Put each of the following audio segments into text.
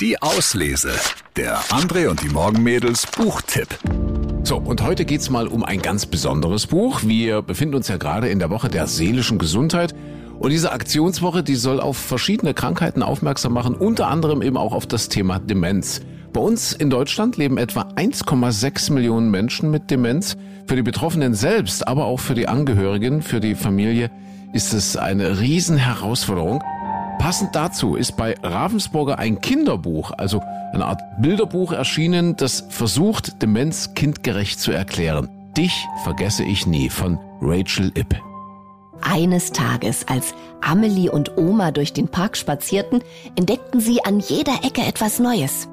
Die Auslese. Der André und die Morgenmädels Buchtipp. So, und heute geht's mal um ein ganz besonderes Buch. Wir befinden uns ja gerade in der Woche der seelischen Gesundheit. Und diese Aktionswoche, die soll auf verschiedene Krankheiten aufmerksam machen, unter anderem eben auch auf das Thema Demenz. Bei uns in Deutschland leben etwa 1,6 Millionen Menschen mit Demenz. Für die Betroffenen selbst, aber auch für die Angehörigen, für die Familie ist es eine Riesenherausforderung. Passend dazu ist bei Ravensburger ein Kinderbuch, also eine Art Bilderbuch erschienen, das versucht, Demenz kindgerecht zu erklären. Dich vergesse ich nie von Rachel Ipp. Eines Tages, als Amelie und Oma durch den Park spazierten, entdeckten sie an jeder Ecke etwas Neues.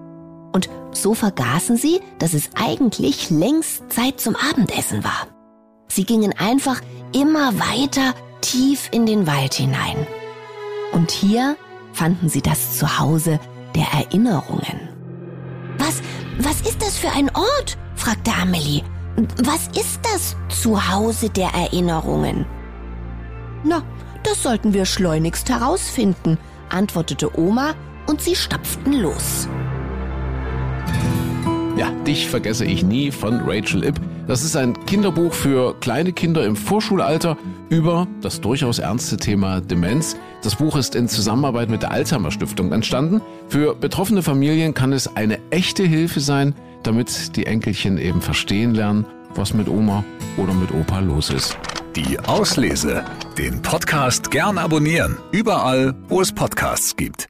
Und so vergaßen sie, dass es eigentlich längst Zeit zum Abendessen war. Sie gingen einfach immer weiter tief in den Wald hinein. Und hier fanden sie das Zuhause der Erinnerungen. Was, was ist das für ein Ort? fragte Amelie. Was ist das Zuhause der Erinnerungen? Na, das sollten wir schleunigst herausfinden, antwortete Oma und sie stapften los. Ja, dich vergesse ich nie von Rachel Ipp. Das ist ein Kinderbuch für kleine Kinder im Vorschulalter über das durchaus ernste Thema Demenz. Das Buch ist in Zusammenarbeit mit der Alzheimer Stiftung entstanden. Für betroffene Familien kann es eine echte Hilfe sein, damit die Enkelchen eben verstehen lernen, was mit Oma oder mit Opa los ist. Die Auslese. Den Podcast gern abonnieren. Überall, wo es Podcasts gibt.